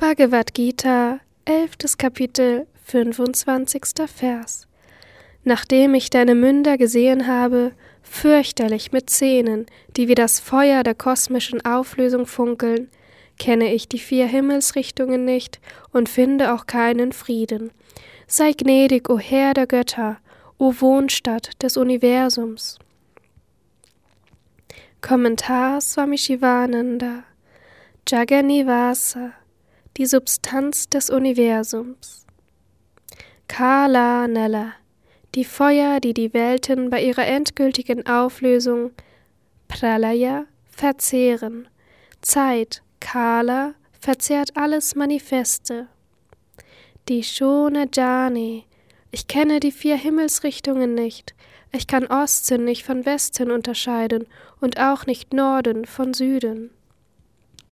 Bhagavad Gita, 11. Kapitel, 25. Vers. Nachdem ich deine Münder gesehen habe, fürchterlich mit Zähnen, die wie das Feuer der kosmischen Auflösung funkeln, kenne ich die vier Himmelsrichtungen nicht und finde auch keinen Frieden. Sei gnädig, o Herr der Götter, o Wohnstatt des Universums. Kommentar Swami Shivananda Jaganivasa die Substanz des Universums. Kala Nala, die Feuer, die die Welten bei ihrer endgültigen Auflösung Pralaya verzehren. Zeit, Kala, verzehrt alles Manifeste. Die Shona Jani, ich kenne die vier Himmelsrichtungen nicht, ich kann Osten nicht von Westen unterscheiden und auch nicht Norden von Süden.